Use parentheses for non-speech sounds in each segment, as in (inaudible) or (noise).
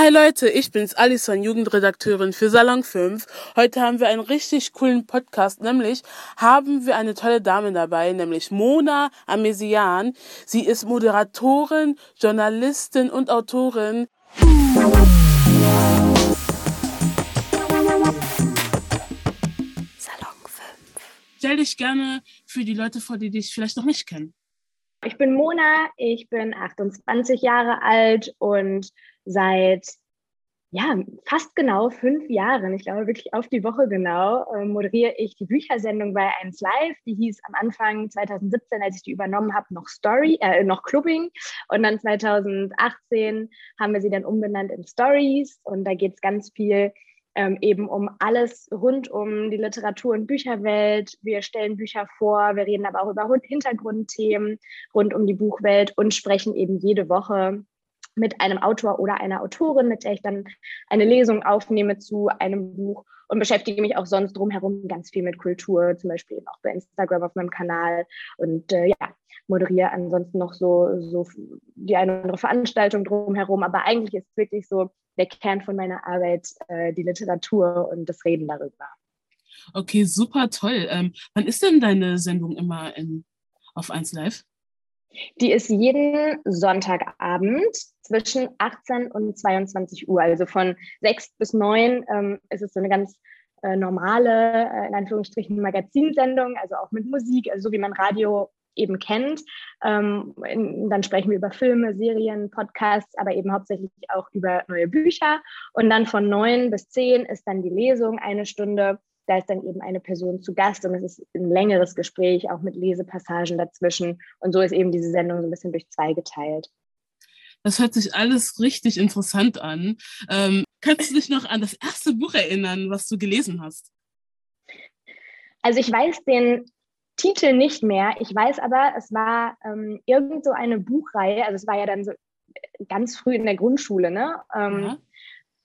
Hi Leute, ich bin's Alison, Jugendredakteurin für Salon 5. Heute haben wir einen richtig coolen Podcast, nämlich haben wir eine tolle Dame dabei, nämlich Mona Amesian. Sie ist Moderatorin, Journalistin und Autorin. Salon 5. Stell dich gerne für die Leute vor, die dich vielleicht noch nicht kennen. Ich bin Mona, ich bin 28 Jahre alt und seit ja, fast genau fünf Jahren, ich glaube wirklich auf die Woche genau, äh, moderiere ich die Büchersendung bei 1 Live. Die hieß am Anfang 2017, als ich die übernommen habe, noch Story, äh, noch Clubbing. Und dann 2018 haben wir sie dann umbenannt in Stories. Und da geht es ganz viel ähm, eben um alles rund um die Literatur- und Bücherwelt. Wir stellen Bücher vor, wir reden aber auch über Hintergrundthemen rund um die Buchwelt und sprechen eben jede Woche mit einem Autor oder einer Autorin, mit der ich dann eine Lesung aufnehme zu einem Buch und beschäftige mich auch sonst drumherum ganz viel mit Kultur, zum Beispiel auch bei Instagram auf meinem Kanal und äh, ja, moderiere ansonsten noch so, so die eine oder andere Veranstaltung drumherum. Aber eigentlich ist wirklich so der Kern von meiner Arbeit äh, die Literatur und das Reden darüber. Okay, super toll. Ähm, wann ist denn deine Sendung immer in, auf 1 Live? Die ist jeden Sonntagabend zwischen 18 und 22 Uhr. Also von 6 bis 9 ähm, ist es so eine ganz äh, normale, äh, in Anführungsstrichen, Magazinsendung, also auch mit Musik, also so wie man Radio eben kennt. Ähm, in, dann sprechen wir über Filme, Serien, Podcasts, aber eben hauptsächlich auch über neue Bücher. Und dann von 9 bis 10 ist dann die Lesung, eine Stunde da ist dann eben eine Person zu Gast und es ist ein längeres Gespräch, auch mit Lesepassagen dazwischen. Und so ist eben diese Sendung so ein bisschen durch zwei geteilt. Das hört sich alles richtig interessant an. Ähm, kannst du dich noch an das erste Buch erinnern, was du gelesen hast? Also ich weiß den Titel nicht mehr. Ich weiß aber, es war ähm, irgend so eine Buchreihe. Also es war ja dann so ganz früh in der Grundschule, ne? Ähm, ja.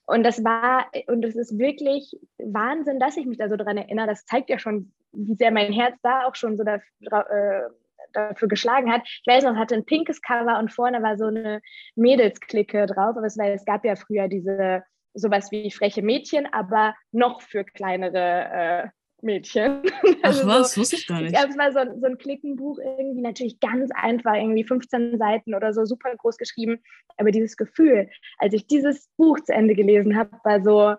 Und das war, und es ist wirklich Wahnsinn, dass ich mich da so dran erinnere. Das zeigt ja schon, wie sehr mein Herz da auch schon so dafür, äh, dafür geschlagen hat. Ich weiß noch, es hatte ein pinkes Cover und vorne war so eine Mädelsklicke drauf. Aber es, war, es gab ja früher diese sowas wie freche Mädchen, aber noch für kleinere äh, Mädchen. (laughs) Ach also was, so, wusste ich gar nicht. Ja, es war so, so ein Klickenbuch irgendwie, natürlich ganz einfach, irgendwie 15 Seiten oder so, super groß geschrieben. Aber dieses Gefühl, als ich dieses Buch zu Ende gelesen habe, war so,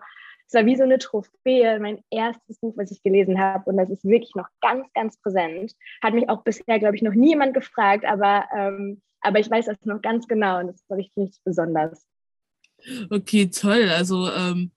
es war wie so eine Trophäe, mein erstes Buch, was ich gelesen habe. Und das ist wirklich noch ganz, ganz präsent. Hat mich auch bisher, glaube ich, noch niemand gefragt, aber, ähm, aber ich weiß das noch ganz genau und das war richtig, richtig besonders. Okay, toll. Also ähm,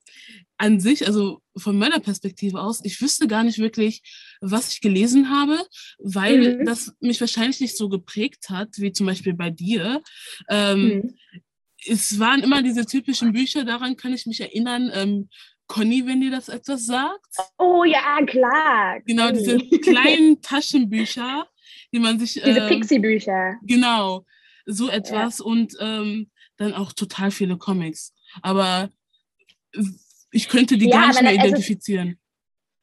an sich, also von meiner Perspektive aus, ich wüsste gar nicht wirklich, was ich gelesen habe, weil mhm. das mich wahrscheinlich nicht so geprägt hat, wie zum Beispiel bei dir. Ähm, mhm. Es waren immer diese typischen Bücher, daran kann ich mich erinnern. Ähm, Conny, wenn dir das etwas sagt. Oh ja, klar. Genau, diese (laughs) kleinen Taschenbücher, die man sich. Diese ähm, Pixie-Bücher. Genau, so etwas ja. und ähm, dann auch total viele Comics. Aber ich könnte die ja, gar nicht mehr identifizieren.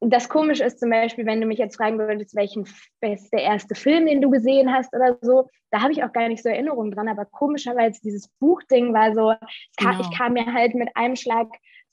das Komische ist zum Beispiel, wenn du mich jetzt fragen würdest, welchen ist der erste Film, den du gesehen hast oder so, da habe ich auch gar nicht so Erinnerungen dran, aber komischerweise dieses Buchding war so, genau. ich kam mir halt mit einem Schlag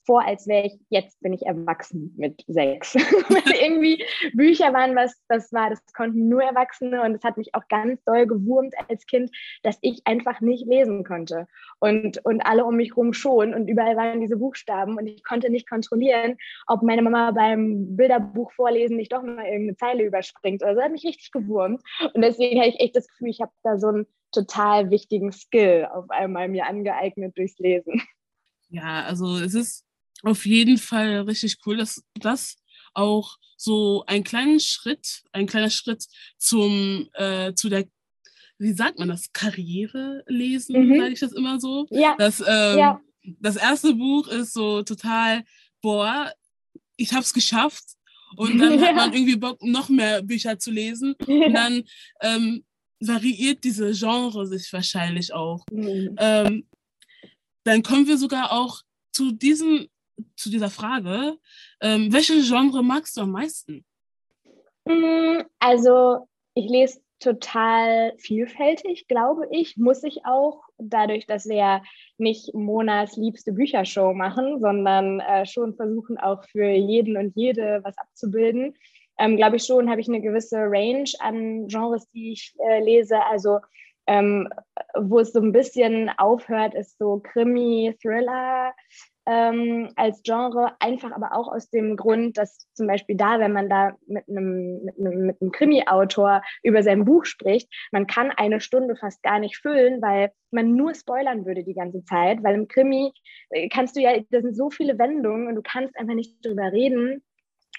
vor, als wäre ich, jetzt bin ich erwachsen mit sechs. (laughs) irgendwie Bücher waren was, das war, das konnten nur Erwachsene und es hat mich auch ganz doll gewurmt als Kind, dass ich einfach nicht lesen konnte. Und, und alle um mich rum schon und überall waren diese Buchstaben und ich konnte nicht kontrollieren, ob meine Mama beim Bilderbuch vorlesen nicht doch mal irgendeine Zeile überspringt. Also hat mich richtig gewurmt. Und deswegen habe ich echt das Gefühl, ich habe da so einen total wichtigen Skill auf einmal mir angeeignet durchs Lesen. Ja, also es ist auf jeden Fall richtig cool, dass das auch so ein kleiner Schritt, ein kleiner Schritt zum, äh, zu der, wie sagt man das, Karriere lesen, mhm. sage ich das immer so. Ja. Das, ähm, ja. das erste Buch ist so total, boah, ich habe es geschafft. Und dann ja. hat man (laughs) irgendwie Bock, noch mehr Bücher zu lesen. Und (laughs) dann ähm, variiert diese Genre sich wahrscheinlich auch. Mhm. Ähm, dann kommen wir sogar auch zu diesem zu dieser Frage. Ähm, welche Genre magst du am meisten? Mm, also ich lese total vielfältig, glaube ich, muss ich auch dadurch, dass wir ja nicht Monas liebste Büchershow machen, sondern äh, schon versuchen auch für jeden und jede was abzubilden, ähm, glaube ich schon, habe ich eine gewisse Range an Genres, die ich äh, lese. Also ähm, wo es so ein bisschen aufhört, ist so Krimi, Thriller ähm, als Genre, einfach aber auch aus dem Grund, dass zum Beispiel da, wenn man da mit einem, mit einem, mit einem Krimi-Autor über sein Buch spricht, man kann eine Stunde fast gar nicht füllen, weil man nur spoilern würde die ganze Zeit, weil im Krimi äh, kannst du ja, da sind so viele Wendungen und du kannst einfach nicht drüber reden.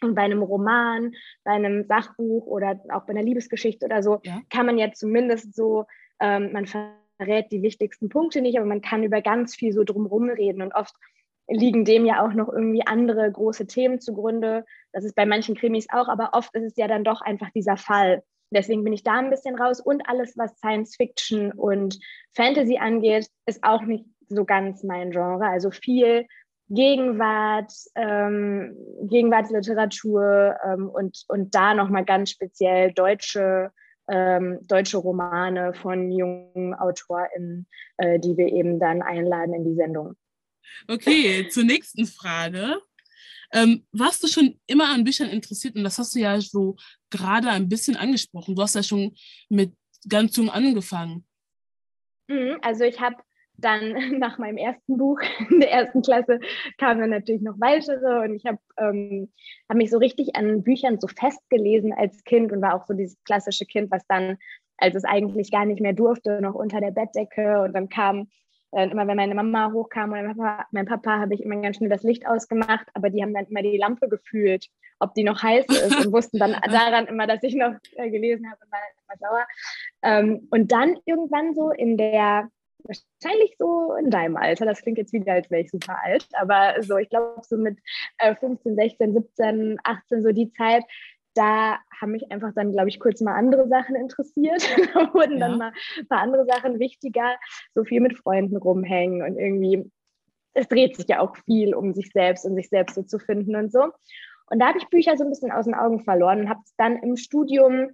Und bei einem Roman, bei einem Sachbuch oder auch bei einer Liebesgeschichte oder so, ja. kann man ja zumindest so ähm, man verrät die wichtigsten Punkte nicht, aber man kann über ganz viel so drumherum reden und oft liegen dem ja auch noch irgendwie andere große Themen zugrunde. Das ist bei manchen Krimis auch, aber oft ist es ja dann doch einfach dieser Fall. Deswegen bin ich da ein bisschen raus und alles, was Science Fiction und Fantasy angeht, ist auch nicht so ganz mein Genre. Also viel Gegenwart, ähm, Gegenwartsliteratur ähm, und, und da nochmal ganz speziell deutsche ähm, deutsche Romane von jungen AutorInnen, äh, die wir eben dann einladen in die Sendung. Okay, zur nächsten Frage. Ähm, warst du schon immer an Büchern interessiert? Und das hast du ja so gerade ein bisschen angesprochen. Du hast ja schon mit ganz jung angefangen. Mhm, also ich habe dann (laughs) nach meinem ersten Buch in der ersten Klasse kamen dann natürlich noch weitere und ich habe ähm, hab mich so richtig an Büchern so festgelesen als Kind und war auch so dieses klassische Kind, was dann, als es eigentlich gar nicht mehr durfte, noch unter der Bettdecke und dann kam äh, immer, wenn meine Mama hochkam oder mein Papa, mein Papa habe ich immer ganz schnell das Licht ausgemacht, aber die haben dann immer die Lampe gefühlt, ob die noch heiß ist und wussten dann (laughs) daran immer, dass ich noch äh, gelesen habe und war immer sauer. Ähm, und dann irgendwann so in der wahrscheinlich so in deinem Alter. Das klingt jetzt wieder, als wäre ich super alt, aber so, ich glaube, so mit äh, 15, 16, 17, 18, so die Zeit, da haben mich einfach dann, glaube ich, kurz mal andere Sachen interessiert. (laughs) da wurden ja. dann mal ein paar andere Sachen wichtiger, so viel mit Freunden rumhängen und irgendwie, es dreht sich ja auch viel um sich selbst und sich selbst so zu finden und so. Und da habe ich Bücher so ein bisschen aus den Augen verloren und habe es dann im Studium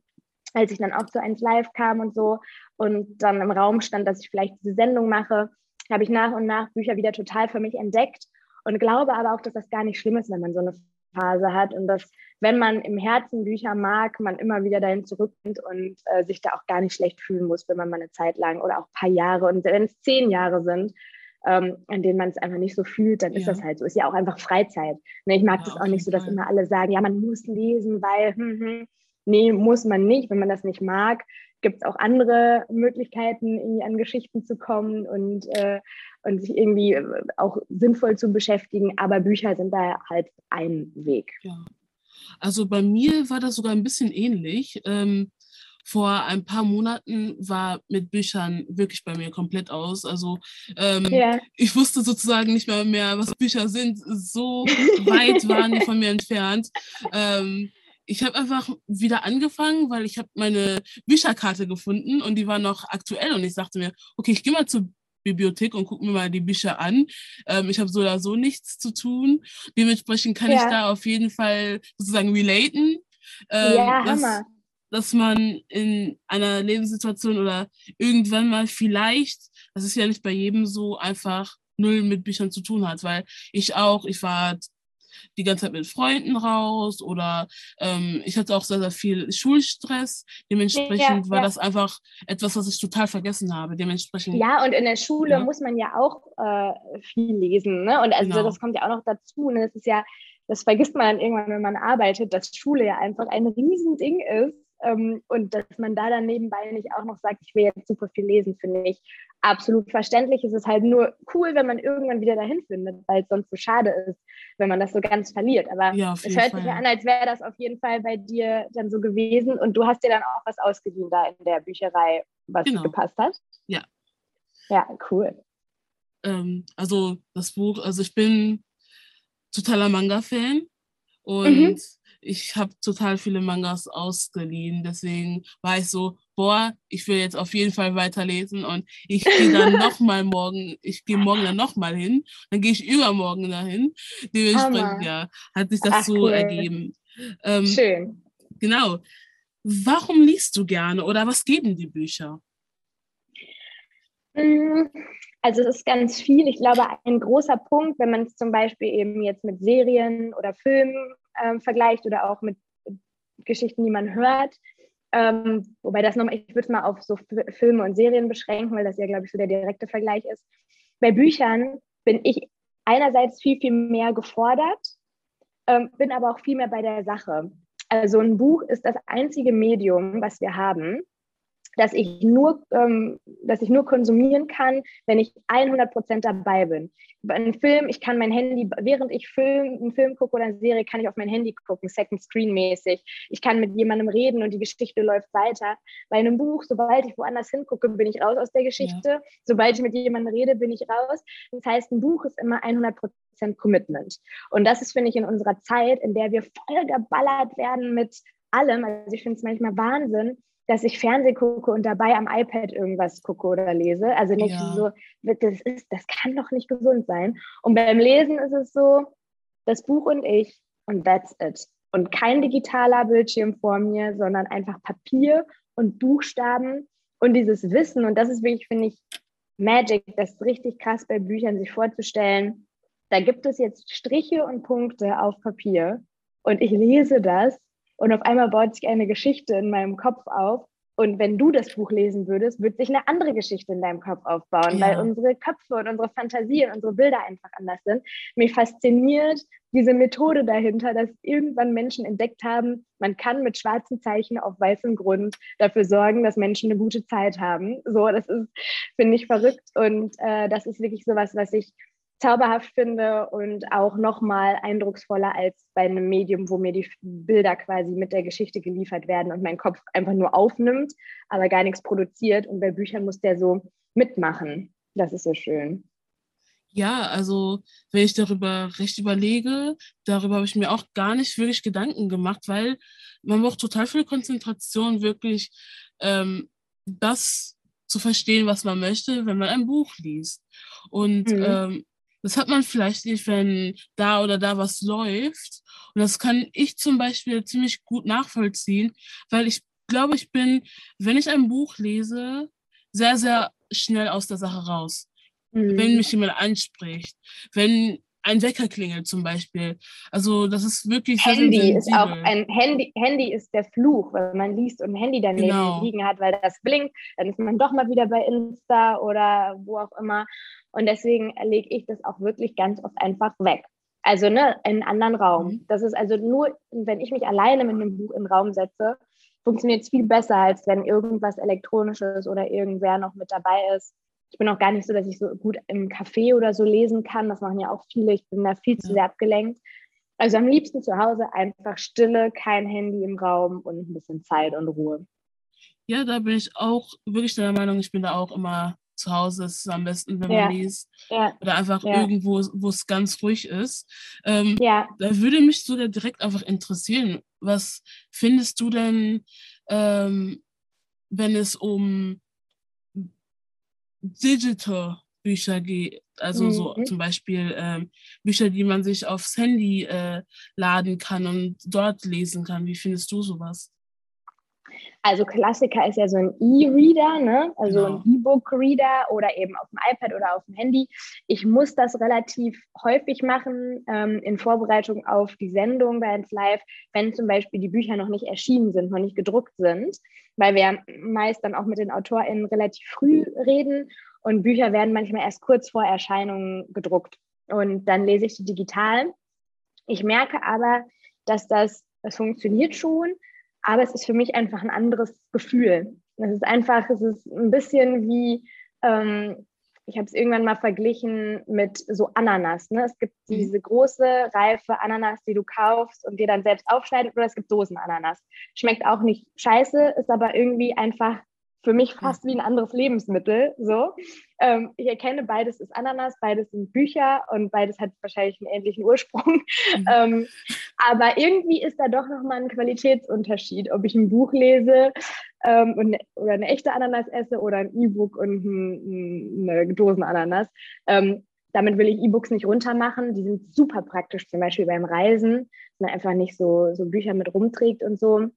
als ich dann auch zu eins live kam und so und dann im Raum stand, dass ich vielleicht diese Sendung mache, habe ich nach und nach Bücher wieder total für mich entdeckt und glaube aber auch, dass das gar nicht schlimm ist, wenn man so eine Phase hat und dass, wenn man im Herzen Bücher mag, man immer wieder dahin zurückkommt und äh, sich da auch gar nicht schlecht fühlen muss, wenn man mal eine Zeit lang oder auch ein paar Jahre und wenn es zehn Jahre sind, ähm, an denen man es einfach nicht so fühlt, dann ist ja. das halt so. Ist ja auch einfach Freizeit. Ne, ich mag ja, das auch nicht so, dass immer alle sagen, ja, man muss lesen, weil, hm, hm nee, muss man nicht. Wenn man das nicht mag, gibt es auch andere Möglichkeiten, irgendwie an Geschichten zu kommen und, äh, und sich irgendwie äh, auch sinnvoll zu beschäftigen. Aber Bücher sind da halt ein Weg. Ja. Also bei mir war das sogar ein bisschen ähnlich. Ähm, vor ein paar Monaten war mit Büchern wirklich bei mir komplett aus. Also ähm, yeah. ich wusste sozusagen nicht mehr, mehr, was Bücher sind. So (laughs) weit waren die von mir entfernt. Ähm, ich habe einfach wieder angefangen, weil ich habe meine Bücherkarte gefunden und die war noch aktuell und ich sagte mir, okay, ich gehe mal zur Bibliothek und gucke mir mal die Bücher an. Ähm, ich habe so oder so nichts zu tun. Dementsprechend kann ja. ich da auf jeden Fall sozusagen relaten. Ähm, ja, dass, Hammer. dass man in einer Lebenssituation oder irgendwann mal vielleicht, das ist ja nicht bei jedem so, einfach null mit Büchern zu tun hat, weil ich auch, ich war die ganze Zeit mit Freunden raus oder ähm, ich hatte auch sehr, sehr viel Schulstress. Dementsprechend ja, war das einfach etwas, was ich total vergessen habe. Dementsprechend. Ja, und in der Schule ja. muss man ja auch äh, viel lesen. Ne? Und also genau. das kommt ja auch noch dazu. Ne? Das ist ja, das vergisst man dann irgendwann, wenn man arbeitet, dass Schule ja einfach ein Riesending ist. Ähm, und dass man da dann nebenbei nicht auch noch sagt, ich will jetzt super viel lesen, finde ich absolut verständlich. Es ist halt nur cool, wenn man irgendwann wieder dahin findet, weil es sonst so schade ist, wenn man das so ganz verliert. Aber ja, es hört Fall. sich ja an, als wäre das auf jeden Fall bei dir dann so gewesen und du hast dir dann auch was ausgeliehen da in der Bücherei, was genau. gepasst hat. Ja. Ja, cool. Ähm, also das Buch, also ich bin totaler Manga-Fan und mhm ich habe total viele Mangas ausgeliehen. Deswegen war ich so, boah, ich will jetzt auf jeden Fall weiterlesen und ich gehe dann (laughs) nochmal morgen, ich gehe morgen dann nochmal hin, dann gehe ich übermorgen dahin. Dementsprechend, ja, hat sich das Ach, so cool. ergeben. Ähm, Schön. Genau. Warum liest du gerne oder was geben die Bücher? Mm, also es ist ganz viel. Ich glaube, ein großer Punkt, wenn man es zum Beispiel eben jetzt mit Serien oder Filmen ähm, vergleicht oder auch mit Geschichten, die man hört, ähm, wobei das nochmal, ich würde es mal auf so Filme und Serien beschränken, weil das ja, glaube ich, so der direkte Vergleich ist. Bei Büchern bin ich einerseits viel, viel mehr gefordert, ähm, bin aber auch viel mehr bei der Sache. Also ein Buch ist das einzige Medium, was wir haben, dass ich nur, ähm, dass ich nur konsumieren kann, wenn ich 100 Prozent dabei bin. Bei einem Film, ich kann mein Handy, während ich Film, einen Film gucke oder eine Serie, kann ich auf mein Handy gucken, Second Screen mäßig. Ich kann mit jemandem reden und die Geschichte läuft weiter. Bei einem Buch, sobald ich woanders hingucke, bin ich raus aus der Geschichte. Ja. Sobald ich mit jemandem rede, bin ich raus. Das heißt, ein Buch ist immer 100 Prozent Commitment. Und das ist, finde ich, in unserer Zeit, in der wir voll geballert werden mit allem. Also ich finde es manchmal Wahnsinn, dass ich Fernsehen gucke und dabei am iPad irgendwas gucke oder lese. Also nicht ja. so, das ist, das kann doch nicht gesund sein. Und beim Lesen ist es so, das Buch und ich und that's it. Und kein digitaler Bildschirm vor mir, sondern einfach Papier und Buchstaben und dieses Wissen. Und das ist wirklich, finde ich, Magic. Das ist richtig krass bei Büchern, sich vorzustellen. Da gibt es jetzt Striche und Punkte auf Papier und ich lese das und auf einmal baut sich eine Geschichte in meinem Kopf auf. Und wenn du das Buch lesen würdest, würde sich eine andere Geschichte in deinem Kopf aufbauen, ja. weil unsere Köpfe und unsere Fantasie und unsere Bilder einfach anders sind. Mich fasziniert diese Methode dahinter, dass irgendwann Menschen entdeckt haben, man kann mit schwarzen Zeichen auf weißem Grund dafür sorgen, dass Menschen eine gute Zeit haben. So, das ist, finde ich, verrückt. Und äh, das ist wirklich sowas, was ich zauberhaft finde und auch nochmal eindrucksvoller als bei einem Medium, wo mir die Bilder quasi mit der Geschichte geliefert werden und mein Kopf einfach nur aufnimmt, aber gar nichts produziert. Und bei Büchern muss der so mitmachen. Das ist so schön. Ja, also wenn ich darüber recht überlege, darüber habe ich mir auch gar nicht wirklich Gedanken gemacht, weil man braucht total viel Konzentration, wirklich ähm, das zu verstehen, was man möchte, wenn man ein Buch liest. Und mhm. ähm, das hat man vielleicht nicht, wenn da oder da was läuft. Und das kann ich zum Beispiel ziemlich gut nachvollziehen, weil ich glaube, ich bin, wenn ich ein Buch lese, sehr, sehr schnell aus der Sache raus. Mhm. Wenn mich jemand anspricht, wenn ein Wecker klingelt zum Beispiel. Also das ist wirklich Handy sehr, sehr ist auch ein Handy. Handy ist der Fluch, wenn man liest und ein Handy daneben genau. liegen hat, weil das blinkt, dann ist man doch mal wieder bei Insta oder wo auch immer. Und deswegen lege ich das auch wirklich ganz oft einfach weg. Also ne, in einen anderen Raum. Mhm. Das ist also nur, wenn ich mich alleine mit einem Buch in den Raum setze, funktioniert es viel besser, als wenn irgendwas Elektronisches oder irgendwer noch mit dabei ist. Ich bin auch gar nicht so, dass ich so gut im Café oder so lesen kann. Das machen ja auch viele. Ich bin da viel zu sehr abgelenkt. Also am liebsten zu Hause einfach Stille, kein Handy im Raum und ein bisschen Zeit und Ruhe. Ja, da bin ich auch wirklich der Meinung, ich bin da auch immer zu Hause ist es am besten, wenn ja. man liest. Ja. Oder einfach ja. irgendwo, wo es ganz ruhig ist. Ähm, ja. Da würde mich so direkt einfach interessieren, was findest du denn, ähm, wenn es um Digital Bücher geht, also mhm. so zum Beispiel ähm, Bücher, die man sich aufs Handy äh, laden kann und dort lesen kann. Wie findest du sowas? Also Klassiker ist ja so ein E-Reader, ne? also genau. ein E-Book-Reader oder eben auf dem iPad oder auf dem Handy. Ich muss das relativ häufig machen ähm, in Vorbereitung auf die Sendung bei uns Live, wenn zum Beispiel die Bücher noch nicht erschienen sind, noch nicht gedruckt sind, weil wir meist dann auch mit den AutorInnen relativ früh reden und Bücher werden manchmal erst kurz vor Erscheinung gedruckt. Und dann lese ich sie digital. Ich merke aber, dass das, das funktioniert schon, aber es ist für mich einfach ein anderes Gefühl. Es ist einfach, es ist ein bisschen wie, ähm, ich habe es irgendwann mal verglichen mit so Ananas. Ne? Es gibt mhm. diese große, reife Ananas, die du kaufst und dir dann selbst aufschneidest, oder es gibt Dosenananas. Schmeckt auch nicht scheiße, ist aber irgendwie einfach für mich fast wie ein anderes Lebensmittel. So. Ähm, ich erkenne, beides ist Ananas, beides sind Bücher und beides hat wahrscheinlich einen ähnlichen Ursprung. Mhm. (laughs) Ähm, aber irgendwie ist da doch nochmal ein Qualitätsunterschied, ob ich ein Buch lese ähm, und, oder eine echte Ananas esse oder ein E-Book und ein, eine Dosenananas. Ähm, damit will ich E-Books nicht runtermachen. Die sind super praktisch, zum Beispiel beim Reisen, dass man einfach nicht so, so Bücher mit rumträgt und so,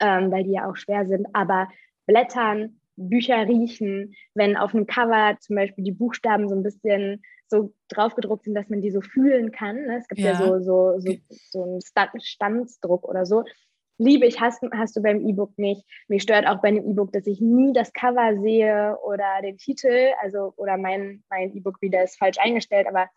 ähm, weil die ja auch schwer sind. Aber Blättern Bücher riechen, wenn auf einem Cover zum Beispiel die Buchstaben so ein bisschen so draufgedruckt sind, dass man die so fühlen kann. Ne? Es gibt ja, ja so, so, so, so einen Standsdruck oder so. Liebe ich, hast, hast du beim E-Book nicht. Mir stört auch bei einem E-Book, dass ich nie das Cover sehe oder den Titel, also oder mein, mein E-Book wieder ist falsch eingestellt, aber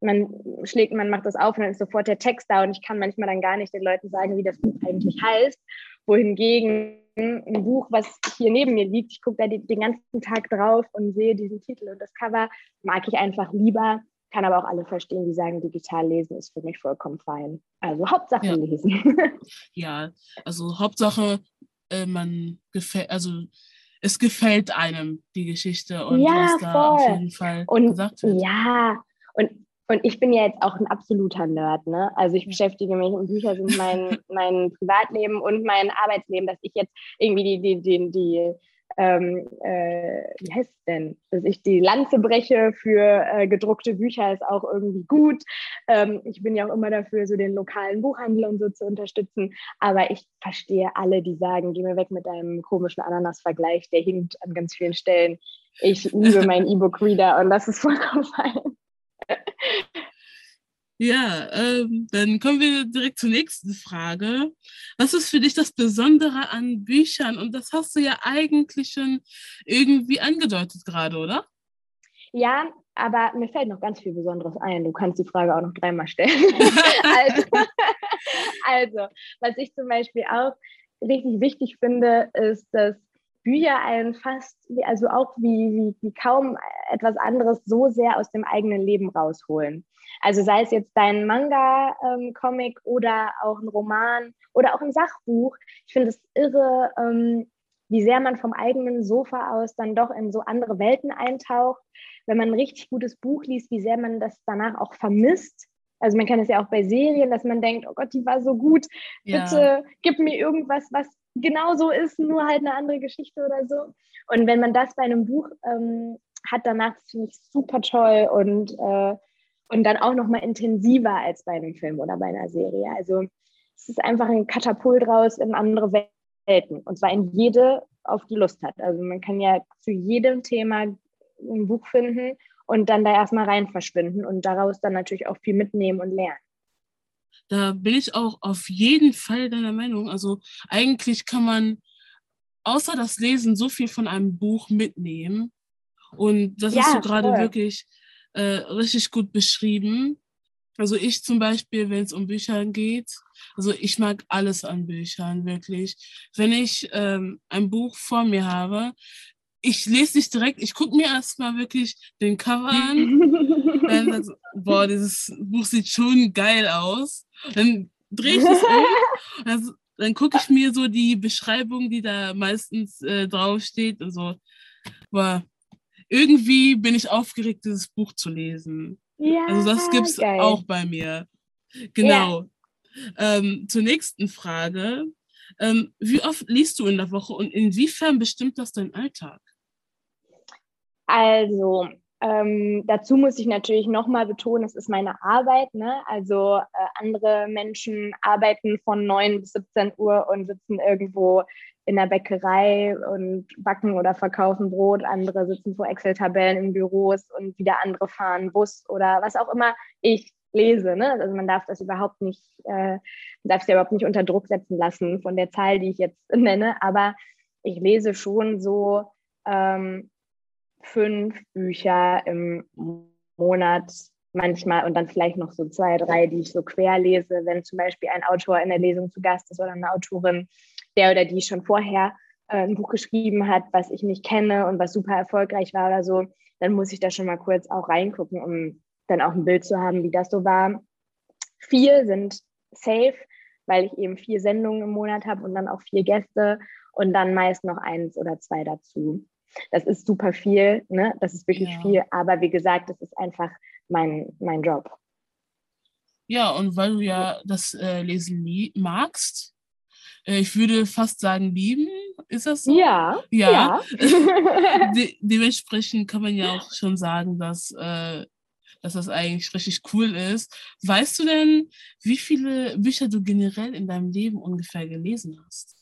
man schlägt, man macht das auf und dann ist sofort der Text da und ich kann manchmal dann gar nicht den Leuten sagen, wie das Buch eigentlich heißt. Wohingegen ein Buch, was hier neben mir liegt, ich gucke da die, den ganzen Tag drauf und sehe diesen Titel und das Cover, mag ich einfach lieber, kann aber auch alle verstehen, die sagen, digital lesen ist für mich vollkommen fein. Also Hauptsache ja. lesen. (laughs) ja, also Hauptsache, äh, man gefällt, also es gefällt einem die Geschichte und ja, was da voll. auf jeden Fall und, gesagt wird. Ja, und und ich bin ja jetzt auch ein absoluter Nerd, ne? Also ich beschäftige mich und Bücher sind mein, (laughs) mein Privatleben und mein Arbeitsleben, dass ich jetzt irgendwie die, die, die, die ähm, äh, wie heißt es denn? Dass ich die Lanze breche für äh, gedruckte Bücher ist auch irgendwie gut. Ähm, ich bin ja auch immer dafür, so den lokalen Buchhandel und so zu unterstützen. Aber ich verstehe alle, die sagen, geh mir weg mit deinem komischen Ananas-Vergleich, der hinkt an ganz vielen Stellen. Ich liebe meinen E-Book-Reader und das ist vollkommen (laughs) fein. (laughs) Ja, ähm, dann kommen wir direkt zur nächsten Frage. Was ist für dich das Besondere an Büchern? Und das hast du ja eigentlich schon irgendwie angedeutet gerade, oder? Ja, aber mir fällt noch ganz viel Besonderes ein. Du kannst die Frage auch noch dreimal stellen. (laughs) also, also, was ich zum Beispiel auch richtig wichtig finde, ist, dass Bücher einen fast, also auch wie, wie, wie kaum etwas anderes, so sehr aus dem eigenen Leben rausholen. Also sei es jetzt dein Manga-Comic ähm, oder auch ein Roman oder auch ein Sachbuch. Ich finde es irre, ähm, wie sehr man vom eigenen Sofa aus dann doch in so andere Welten eintaucht. Wenn man ein richtig gutes Buch liest, wie sehr man das danach auch vermisst. Also man kann es ja auch bei Serien, dass man denkt, oh Gott, die war so gut. Bitte ja. gib mir irgendwas, was genauso ist, nur halt eine andere Geschichte oder so. Und wenn man das bei einem Buch ähm, hat, danach finde ich super toll und, äh, und dann auch nochmal intensiver als bei einem Film oder bei einer Serie. Also es ist einfach ein Katapult raus in andere Welten und zwar in jede, auf die Lust hat. Also man kann ja zu jedem Thema ein Buch finden und dann da erstmal rein verschwinden und daraus dann natürlich auch viel mitnehmen und lernen. Da bin ich auch auf jeden Fall deiner Meinung. Also eigentlich kann man außer das Lesen so viel von einem Buch mitnehmen. Und das ja, hast du gerade wirklich äh, richtig gut beschrieben. Also ich zum Beispiel, wenn es um Bücher geht, also ich mag alles an Büchern, wirklich. Wenn ich ähm, ein Buch vor mir habe, ich lese nicht direkt, ich gucke mir erstmal wirklich den Cover an. (laughs) dann, boah, dieses Buch sieht schon geil aus. Dann drehe ich es um. Also, dann gucke ich mir so die Beschreibung, die da meistens äh, draufsteht. Also, boah, irgendwie bin ich aufgeregt, dieses Buch zu lesen. Ja, also das gibt es auch bei mir. Genau. Ja. Ähm, zur nächsten Frage. Ähm, wie oft liest du in der Woche und inwiefern bestimmt das deinen Alltag? Also, ähm, dazu muss ich natürlich nochmal betonen, es ist meine Arbeit. Ne? Also äh, andere Menschen arbeiten von 9 bis 17 Uhr und sitzen irgendwo in der Bäckerei und backen oder verkaufen Brot. Andere sitzen vor Excel-Tabellen in Büros und wieder andere fahren Bus oder was auch immer ich lese. Ne? Also man darf das überhaupt nicht, äh, darf ja überhaupt nicht unter Druck setzen lassen von der Zahl, die ich jetzt (laughs) nenne. Aber ich lese schon so ähm, fünf Bücher im Monat manchmal und dann vielleicht noch so zwei, drei, die ich so quer lese, wenn zum Beispiel ein Autor in der Lesung zu Gast ist oder eine Autorin, der oder die schon vorher äh, ein Buch geschrieben hat, was ich nicht kenne und was super erfolgreich war oder so, dann muss ich da schon mal kurz auch reingucken, um dann auch ein Bild zu haben, wie das so war. Vier sind safe, weil ich eben vier Sendungen im Monat habe und dann auch vier Gäste und dann meist noch eins oder zwei dazu. Das ist super viel, ne? das ist wirklich ja. viel, aber wie gesagt, das ist einfach mein, mein Job. Ja, und weil du ja das äh, Lesen magst, äh, ich würde fast sagen lieben, ist das so? Ja. Ja. ja. (laughs) De (laughs) dementsprechend kann man ja auch schon sagen, dass, äh, dass das eigentlich richtig cool ist. Weißt du denn, wie viele Bücher du generell in deinem Leben ungefähr gelesen hast?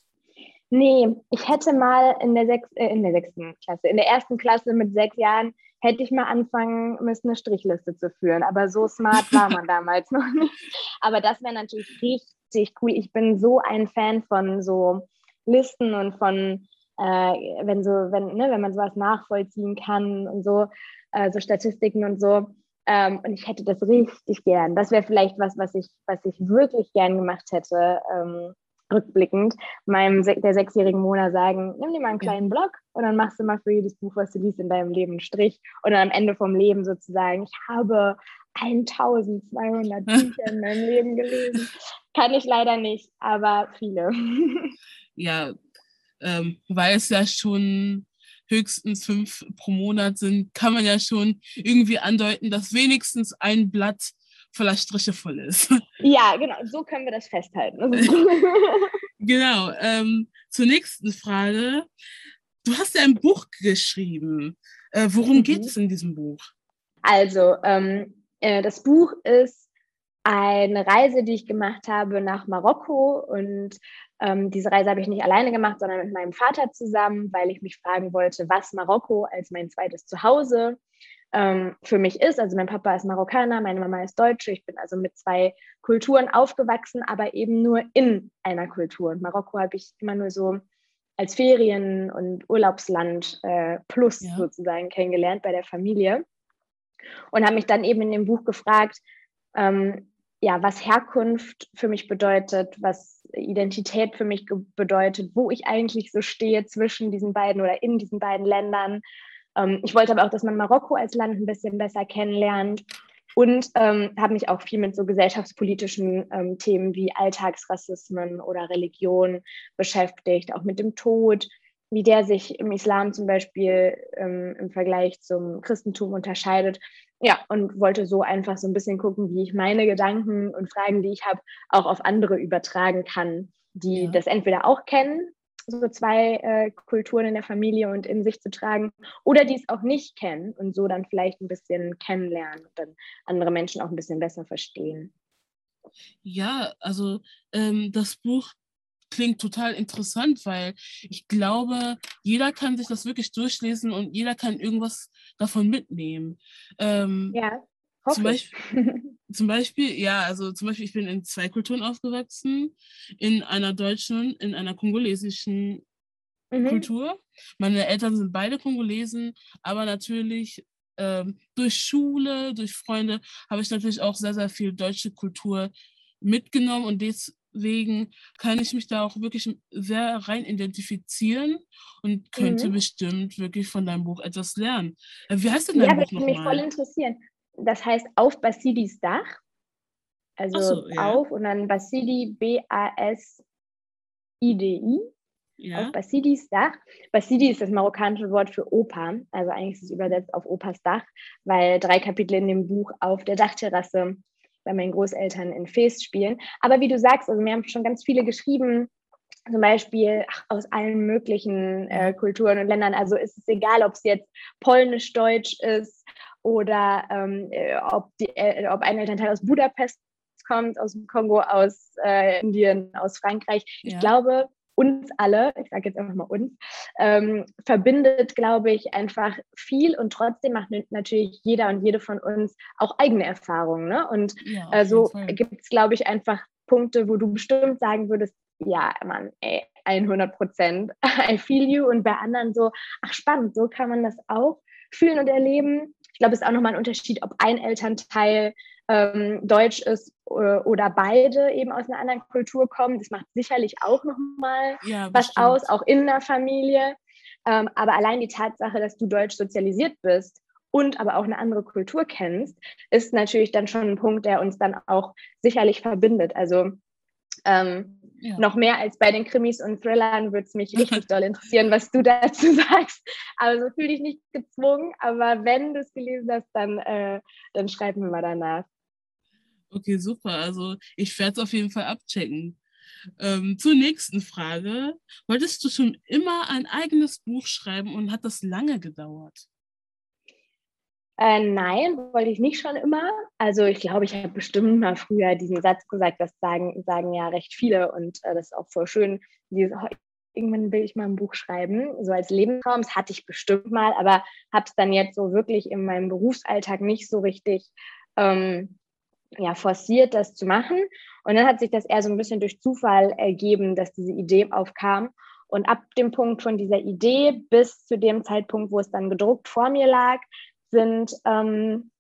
Nee, ich hätte mal in der, sechs, äh, in der sechsten Klasse, in der ersten Klasse mit sechs Jahren, hätte ich mal anfangen müssen, eine Strichliste zu führen. Aber so smart war man (laughs) damals noch nicht. Aber das wäre natürlich richtig cool. Ich bin so ein Fan von so Listen und von, äh, wenn so, wenn, ne, wenn man sowas nachvollziehen kann und so, äh, so Statistiken und so. Ähm, und ich hätte das richtig gern. Das wäre vielleicht was, was ich, was ich wirklich gern gemacht hätte. Ähm, rückblickend meinem der sechsjährigen Mona sagen, nimm dir mal einen kleinen Blog und dann machst du mal für jedes Buch, was du liest, in deinem Leben einen Strich und dann am Ende vom Leben sozusagen, ich habe 1200 (laughs) Bücher in meinem Leben gelesen. Kann ich leider nicht, aber viele. (laughs) Ja, ähm, weil es ja schon höchstens fünf pro Monat sind, kann man ja schon irgendwie andeuten, dass wenigstens ein Blatt voller Striche voll ist. Ja, genau, so können wir das festhalten. (laughs) genau. Ähm, zur nächsten Frage. Du hast ja ein Buch geschrieben. Äh, worum mhm. geht es in diesem Buch? Also, ähm, äh, das Buch ist eine Reise, die ich gemacht habe nach Marokko. Und ähm, diese Reise habe ich nicht alleine gemacht, sondern mit meinem Vater zusammen, weil ich mich fragen wollte, was Marokko als mein zweites Zuhause ähm, für mich ist. Also mein Papa ist Marokkaner, meine Mama ist Deutsche. Ich bin also mit zwei Kulturen aufgewachsen, aber eben nur in einer Kultur. Und Marokko habe ich immer nur so als Ferien- und Urlaubsland äh, plus ja. sozusagen kennengelernt bei der Familie. Und habe mich dann eben in dem Buch gefragt, ähm, ja, was Herkunft für mich bedeutet, was Identität für mich bedeutet, wo ich eigentlich so stehe zwischen diesen beiden oder in diesen beiden Ländern ähm, ich wollte aber auch, dass man Marokko als Land ein bisschen besser kennenlernt und ähm, habe mich auch viel mit so gesellschaftspolitischen ähm, Themen wie Alltagsrassismen oder Religion beschäftigt, auch mit dem Tod, wie der sich im Islam zum Beispiel ähm, im Vergleich zum Christentum unterscheidet. Ja, und wollte so einfach so ein bisschen gucken, wie ich meine Gedanken und Fragen, die ich habe, auch auf andere übertragen kann, die ja. das entweder auch kennen so zwei äh, Kulturen in der Familie und in sich zu tragen oder die es auch nicht kennen und so dann vielleicht ein bisschen kennenlernen und dann andere Menschen auch ein bisschen besser verstehen. Ja, also ähm, das Buch klingt total interessant, weil ich glaube, jeder kann sich das wirklich durchlesen und jeder kann irgendwas davon mitnehmen. Ähm, ja. Zum Beispiel, (laughs) zum Beispiel, ja, also zum Beispiel, ich bin in zwei Kulturen aufgewachsen, in einer deutschen, in einer kongolesischen mhm. Kultur. Meine Eltern sind beide Kongolesen, aber natürlich ähm, durch Schule, durch Freunde habe ich natürlich auch sehr, sehr viel deutsche Kultur mitgenommen und deswegen kann ich mich da auch wirklich sehr rein identifizieren und könnte mhm. bestimmt wirklich von deinem Buch etwas lernen. Äh, wie heißt denn dein ja, Buch nochmal? Ja, würde mich voll interessieren das heißt auf Basidis Dach. Also so, ja. auf und dann Basidi, B-A-S-I-D-I. Ja. Auf Basidis Dach. Basidi ist das marokkanische Wort für Opa. Also eigentlich ist es übersetzt auf Opas Dach, weil drei Kapitel in dem Buch auf der Dachterrasse bei meinen Großeltern in Fes spielen. Aber wie du sagst, also wir haben schon ganz viele geschrieben, zum Beispiel ach, aus allen möglichen äh, Kulturen und Ländern. Also ist es egal, ob es jetzt polnisch-deutsch ist oder ähm, äh, ob, die, äh, ob ein Elternteil aus Budapest kommt, aus dem Kongo, aus äh, Indien, aus Frankreich. Ja. Ich glaube, uns alle, ich sage jetzt einfach mal uns, ähm, verbindet, glaube ich, einfach viel und trotzdem macht natürlich jeder und jede von uns auch eigene Erfahrungen. Ne? Und ja, äh, so gibt es, glaube ich, einfach Punkte, wo du bestimmt sagen würdest, ja, Mann, ey, 100 Prozent, (laughs) I feel you. Und bei anderen so, ach spannend, so kann man das auch fühlen und erleben. Ich glaube, es ist auch nochmal ein Unterschied, ob ein Elternteil ähm, deutsch ist äh, oder beide eben aus einer anderen Kultur kommen. Das macht sicherlich auch nochmal ja, was aus, auch in der Familie. Ähm, aber allein die Tatsache, dass du deutsch sozialisiert bist und aber auch eine andere Kultur kennst, ist natürlich dann schon ein Punkt, der uns dann auch sicherlich verbindet. Also ähm, ja. Noch mehr als bei den Krimis und Thrillern würde es mich richtig doll interessieren, was du (laughs) dazu sagst. Also fühle dich nicht gezwungen, aber wenn du es gelesen hast, dann, äh, dann schreib mir mal danach. Okay, super. Also ich werde es auf jeden Fall abchecken. Ähm, zur nächsten Frage. Wolltest du schon immer ein eigenes Buch schreiben und hat das lange gedauert? Äh, nein, wollte ich nicht schon immer. Also ich glaube, ich habe bestimmt mal früher diesen Satz gesagt, das sagen, sagen ja recht viele und äh, das ist auch voll schön. Dieses, oh, irgendwann will ich mal ein Buch schreiben, so als Lebenstraum. Das hatte ich bestimmt mal, aber habe es dann jetzt so wirklich in meinem Berufsalltag nicht so richtig ähm, ja, forciert, das zu machen. Und dann hat sich das eher so ein bisschen durch Zufall ergeben, dass diese Idee aufkam. Und ab dem Punkt von dieser Idee bis zu dem Zeitpunkt, wo es dann gedruckt vor mir lag, sind ähm,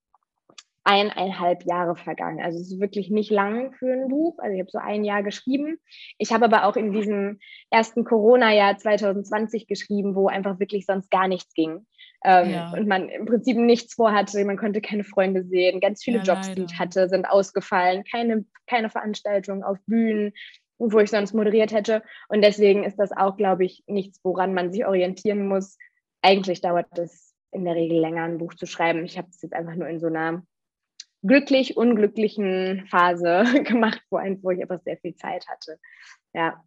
eineinhalb Jahre vergangen. Also es ist wirklich nicht lang für ein Buch. Also ich habe so ein Jahr geschrieben. Ich habe aber auch in diesem ersten Corona-Jahr 2020 geschrieben, wo einfach wirklich sonst gar nichts ging. Ähm, ja. Und man im Prinzip nichts vorhatte, man konnte keine Freunde sehen, ganz viele ja, Jobs, die ich hatte, sind ausgefallen, keine, keine Veranstaltungen auf Bühnen, wo ich sonst moderiert hätte. Und deswegen ist das auch, glaube ich, nichts, woran man sich orientieren muss. Eigentlich dauert es in der Regel länger, ein Buch zu schreiben. Ich habe es jetzt einfach nur in so einer glücklich unglücklichen Phase (laughs) gemacht, wo, ein, wo ich einfach sehr viel Zeit hatte. Ja.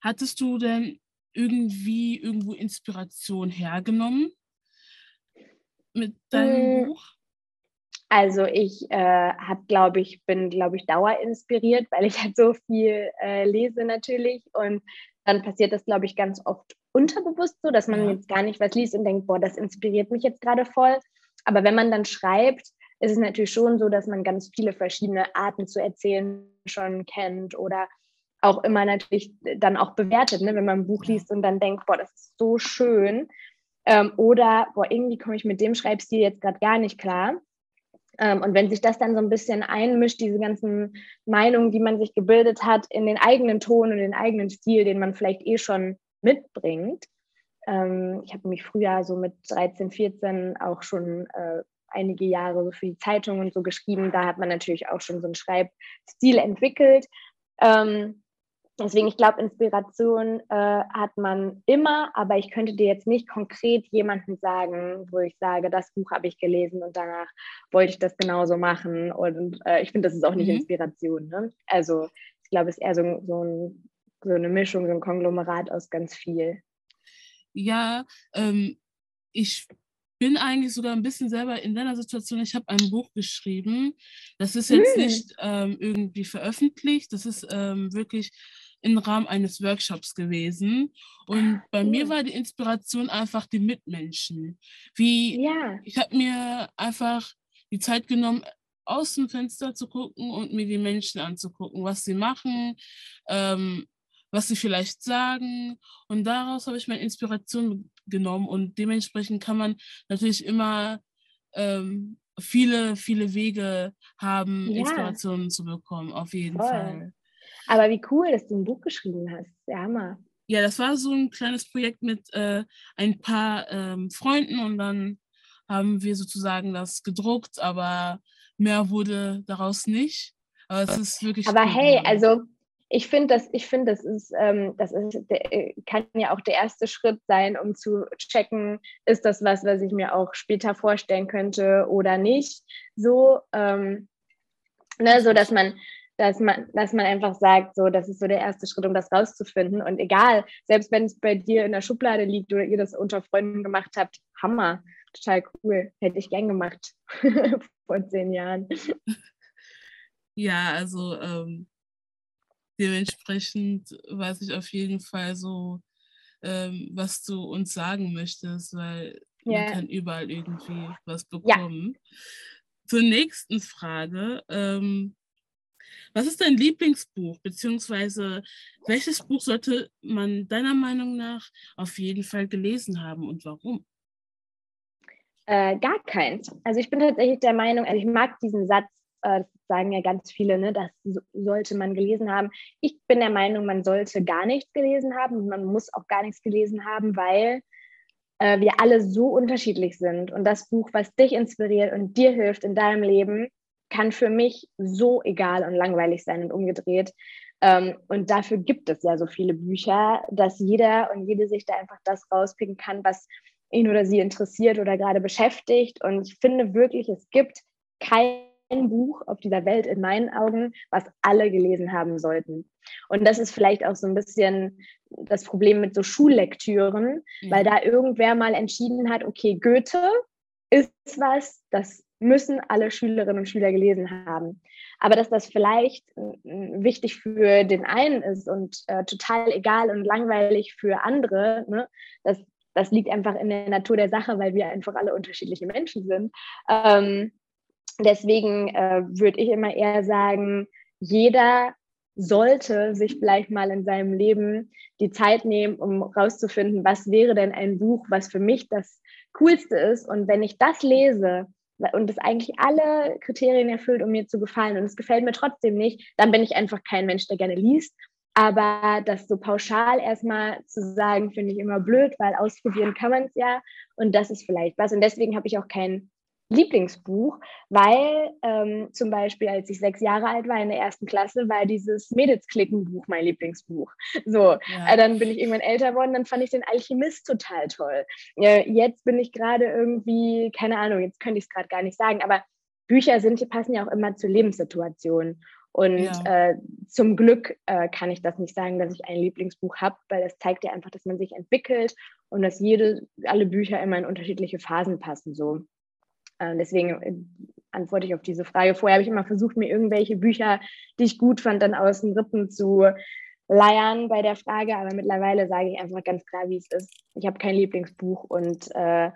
Hattest du denn irgendwie irgendwo Inspiration hergenommen mit deinem mm. Buch? Also ich äh, habe, glaube ich, bin, glaube ich, dauerinspiriert, weil ich halt so viel äh, lese natürlich. Und dann passiert das, glaube ich, ganz oft unterbewusst so, dass man jetzt gar nicht was liest und denkt, boah, das inspiriert mich jetzt gerade voll. Aber wenn man dann schreibt, ist es natürlich schon so, dass man ganz viele verschiedene Arten zu erzählen schon kennt oder auch immer natürlich dann auch bewertet, ne? wenn man ein Buch liest und dann denkt, boah, das ist so schön. Ähm, oder, boah, irgendwie komme ich mit dem Schreibstil jetzt gerade gar nicht klar. Ähm, und wenn sich das dann so ein bisschen einmischt, diese ganzen Meinungen, die man sich gebildet hat, in den eigenen Ton und den eigenen Stil, den man vielleicht eh schon mitbringt. Ähm, ich habe mich früher so mit 13, 14 auch schon äh, einige Jahre für die Zeitung und so geschrieben. Da hat man natürlich auch schon so einen Schreibstil entwickelt. Ähm, deswegen, ich glaube, Inspiration äh, hat man immer, aber ich könnte dir jetzt nicht konkret jemanden sagen, wo ich sage, das Buch habe ich gelesen und danach wollte ich das genauso machen. Und äh, ich finde, das ist auch nicht mhm. Inspiration. Ne? Also ich glaube, es ist eher so, so, ein, so eine Mischung, so ein Konglomerat aus ganz viel. Ja, ähm, ich bin eigentlich sogar ein bisschen selber in deiner Situation. Ich habe ein Buch geschrieben. Das ist jetzt hm. nicht ähm, irgendwie veröffentlicht. Das ist ähm, wirklich im Rahmen eines Workshops gewesen. Und bei mir war die Inspiration einfach die Mitmenschen. Wie ja. ich habe mir einfach die Zeit genommen, aus dem Fenster zu gucken und mir die Menschen anzugucken, was sie machen, ähm, was sie vielleicht sagen. Und daraus habe ich meine Inspiration genommen. Und dementsprechend kann man natürlich immer ähm, viele, viele Wege haben, ja. Inspirationen zu bekommen, auf jeden Voll. Fall. Aber wie cool, dass du ein Buch geschrieben hast. Ja, Hammer. Ja, das war so ein kleines Projekt mit äh, ein paar ähm, Freunden und dann haben wir sozusagen das gedruckt, aber mehr wurde daraus nicht. Aber es ist wirklich. Aber hey, also ich finde, das, ich finde, das ist, ähm, das ist, der, äh, kann ja auch der erste Schritt sein, um zu checken, ist das was, was ich mir auch später vorstellen könnte oder nicht. So, ähm, ne, so dass man, dass man, dass man einfach sagt, so, das ist so der erste Schritt, um das rauszufinden. Und egal, selbst wenn es bei dir in der Schublade liegt oder ihr das unter Freunden gemacht habt, Hammer, total cool, hätte ich gern gemacht (laughs) vor zehn Jahren. Ja, also ähm, dementsprechend weiß ich auf jeden Fall so, ähm, was du uns sagen möchtest, weil yeah. man kann überall irgendwie was bekommen. Ja. Zur nächsten Frage. Ähm, was ist dein Lieblingsbuch, beziehungsweise welches Buch sollte man deiner Meinung nach auf jeden Fall gelesen haben und warum? Äh, gar keins. Also ich bin tatsächlich der Meinung, also ich mag diesen Satz, äh, sagen ja ganz viele, ne, das sollte man gelesen haben. Ich bin der Meinung, man sollte gar nichts gelesen haben und man muss auch gar nichts gelesen haben, weil äh, wir alle so unterschiedlich sind. Und das Buch, was dich inspiriert und dir hilft in deinem Leben, kann für mich so egal und langweilig sein und umgedreht. Ähm, und dafür gibt es ja so viele Bücher, dass jeder und jede sich da einfach das rauspicken kann, was ihn oder sie interessiert oder gerade beschäftigt. Und ich finde wirklich, es gibt kein ein Buch auf dieser Welt in meinen Augen, was alle gelesen haben sollten. Und das ist vielleicht auch so ein bisschen das Problem mit so Schullektüren, mhm. weil da irgendwer mal entschieden hat, okay, Goethe ist was, das müssen alle Schülerinnen und Schüler gelesen haben. Aber dass das vielleicht äh, wichtig für den einen ist und äh, total egal und langweilig für andere, ne, das, das liegt einfach in der Natur der Sache, weil wir einfach alle unterschiedliche Menschen sind. Ähm, deswegen äh, würde ich immer eher sagen, jeder sollte sich vielleicht mal in seinem Leben die Zeit nehmen, um rauszufinden, was wäre denn ein Buch, was für mich das Coolste ist. Und wenn ich das lese und es eigentlich alle Kriterien erfüllt, um mir zu gefallen und es gefällt mir trotzdem nicht, dann bin ich einfach kein Mensch, der gerne liest. Aber das so pauschal erstmal zu sagen, finde ich immer blöd, weil ausprobieren kann man es ja. Und das ist vielleicht was. Und deswegen habe ich auch kein Lieblingsbuch, weil ähm, zum Beispiel, als ich sechs Jahre alt war in der ersten Klasse, war dieses Mädelsklickenbuch mein Lieblingsbuch. So, ja. äh, dann bin ich irgendwann älter geworden, dann fand ich den Alchemist total toll. Äh, jetzt bin ich gerade irgendwie, keine Ahnung, jetzt könnte ich es gerade gar nicht sagen, aber Bücher sind, passen ja auch immer zur Lebenssituation. Und ja. äh, zum Glück äh, kann ich das nicht sagen, dass ich ein Lieblingsbuch habe, weil das zeigt ja einfach, dass man sich entwickelt und dass jede, alle Bücher immer in unterschiedliche Phasen passen. So. Äh, deswegen äh, antworte ich auf diese Frage. Vorher habe ich immer versucht, mir irgendwelche Bücher, die ich gut fand, dann aus den Rippen zu leiern bei der Frage, aber mittlerweile sage ich einfach ganz klar, wie es ist. Ich habe kein Lieblingsbuch und, äh,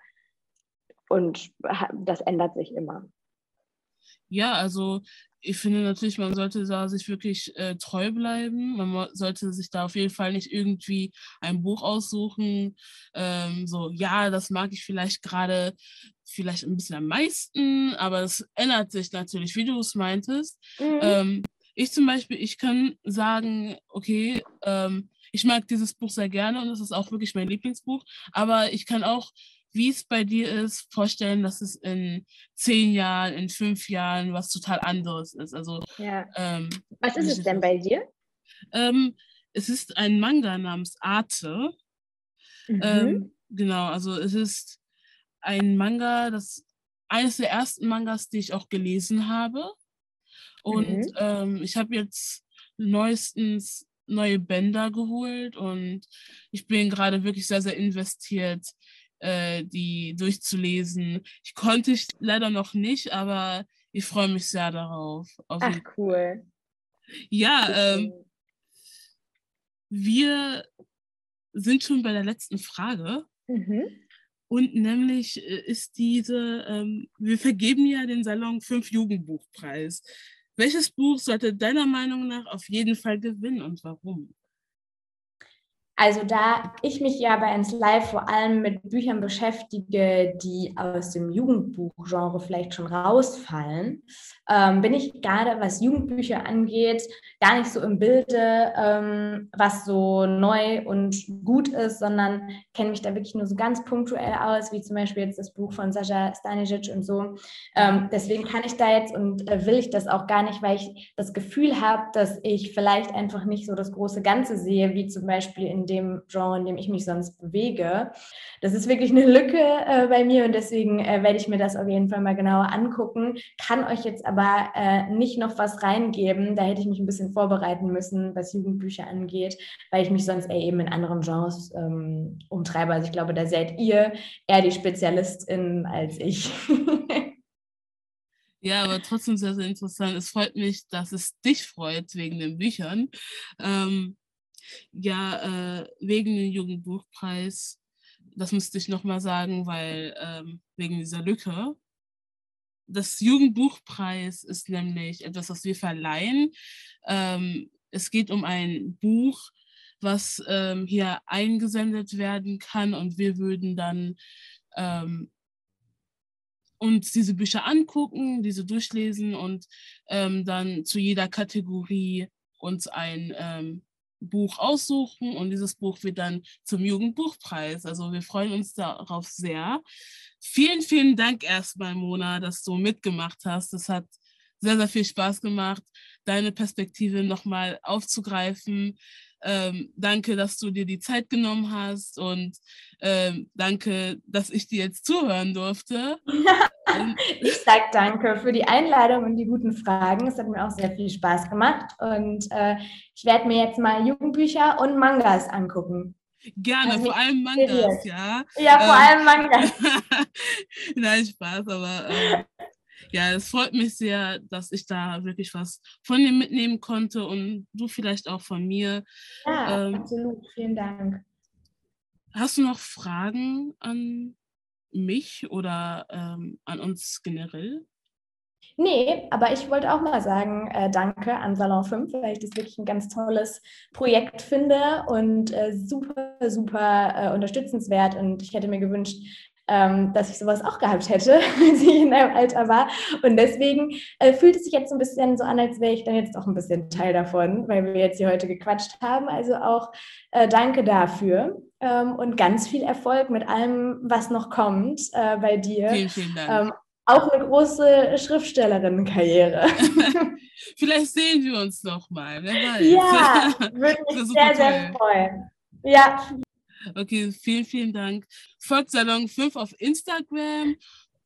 und das ändert sich immer. Ja, also ich finde natürlich, man sollte da sich wirklich äh, treu bleiben. Man sollte sich da auf jeden Fall nicht irgendwie ein Buch aussuchen. Ähm, so, ja, das mag ich vielleicht gerade vielleicht ein bisschen am meisten, aber es ändert sich natürlich, wie du es meintest. Mhm. Ähm, ich zum Beispiel, ich kann sagen, okay, ähm, ich mag dieses Buch sehr gerne und es ist auch wirklich mein Lieblingsbuch, aber ich kann auch wie es bei dir ist, vorstellen, dass es in zehn Jahren, in fünf Jahren was total anderes ist. Also, ja. ähm, was ist es denn bei dir? Ähm, es ist ein Manga namens Arte. Mhm. Ähm, genau, also es ist ein Manga, das eines der ersten Mangas, die ich auch gelesen habe. Und mhm. ähm, ich habe jetzt neuestens neue Bänder geholt und ich bin gerade wirklich sehr, sehr investiert äh, die durchzulesen. Ich konnte ich leider noch nicht, aber ich freue mich sehr darauf. Ach, cool. Ja, ähm, wir sind schon bei der letzten Frage. Mhm. Und nämlich äh, ist diese, ähm, wir vergeben ja den Salon 5 Jugendbuchpreis. Welches Buch sollte deiner Meinung nach auf jeden Fall gewinnen und warum? Also da ich mich ja bei Ins Live vor allem mit Büchern beschäftige, die aus dem Jugendbuchgenre vielleicht schon rausfallen, ähm, bin ich gerade, was Jugendbücher angeht, gar nicht so im Bilde, ähm, was so neu und gut ist, sondern kenne mich da wirklich nur so ganz punktuell aus, wie zum Beispiel jetzt das Buch von Sascha Stanisic und so. Ähm, deswegen kann ich da jetzt und äh, will ich das auch gar nicht, weil ich das Gefühl habe, dass ich vielleicht einfach nicht so das große Ganze sehe, wie zum Beispiel in dem Genre, in dem ich mich sonst bewege. Das ist wirklich eine Lücke äh, bei mir und deswegen äh, werde ich mir das auf jeden Fall mal genauer angucken. Kann euch jetzt aber äh, nicht noch was reingeben. Da hätte ich mich ein bisschen vorbereiten müssen, was Jugendbücher angeht, weil ich mich sonst eher eben in anderen Genres ähm, umtreibe. Also ich glaube, da seid ihr eher die Spezialistin als ich. (laughs) Ja, aber trotzdem sehr, sehr interessant. Es freut mich, dass es dich freut wegen den Büchern. Ähm, ja, äh, wegen dem Jugendbuchpreis, das müsste ich nochmal sagen, weil ähm, wegen dieser Lücke. Das Jugendbuchpreis ist nämlich etwas, was wir verleihen. Ähm, es geht um ein Buch, was ähm, hier eingesendet werden kann und wir würden dann ähm, uns diese Bücher angucken, diese durchlesen und ähm, dann zu jeder Kategorie uns ein ähm, Buch aussuchen und dieses Buch wird dann zum Jugendbuchpreis. Also wir freuen uns darauf sehr. Vielen, vielen Dank erstmal, Mona, dass du mitgemacht hast. Das hat sehr, sehr viel Spaß gemacht, deine Perspektive nochmal aufzugreifen. Ähm, danke, dass du dir die Zeit genommen hast und ähm, danke, dass ich dir jetzt zuhören durfte. (laughs) ich sage danke für die Einladung und die guten Fragen. Es hat mir auch sehr viel Spaß gemacht und äh, ich werde mir jetzt mal Jugendbücher und Mangas angucken. Gerne, also vor allem Mangas, ja. Ja, vor ähm, allem Mangas. (laughs) Nein, Spaß, aber äh, Ja, es freut mich sehr, dass ich da wirklich was von dir mitnehmen konnte und du vielleicht auch von mir. Ja, ähm, absolut. Vielen Dank. Hast du noch Fragen an mich oder ähm, an uns generell? Nee, aber ich wollte auch mal sagen, äh, danke an Salon 5, weil ich das wirklich ein ganz tolles Projekt finde und äh, super, super äh, unterstützenswert. Und ich hätte mir gewünscht, ähm, dass ich sowas auch gehabt hätte, (laughs) als ich in einem Alter war. Und deswegen äh, fühlt es sich jetzt so ein bisschen so an, als wäre ich dann jetzt auch ein bisschen Teil davon, weil wir jetzt hier heute gequatscht haben. Also auch äh, danke dafür ähm, und ganz viel Erfolg mit allem, was noch kommt äh, bei dir. Vielen, vielen Dank. Ähm, auch eine große Schriftstellerinnenkarriere. (laughs) Vielleicht sehen wir uns noch mal, wer weiß. Ja, (laughs) würde mich sehr, toll. sehr freuen. Ja. Okay, vielen, vielen Dank. Folgt Salon 5 auf Instagram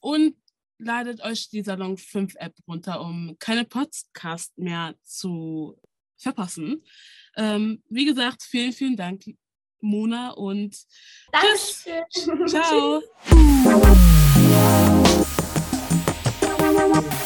und ladet euch die Salon 5 App runter, um keine Podcast mehr zu verpassen. Ähm, wie gesagt, vielen, vielen Dank, Mona und Dankeschön. Tschüss. Ciao. (laughs)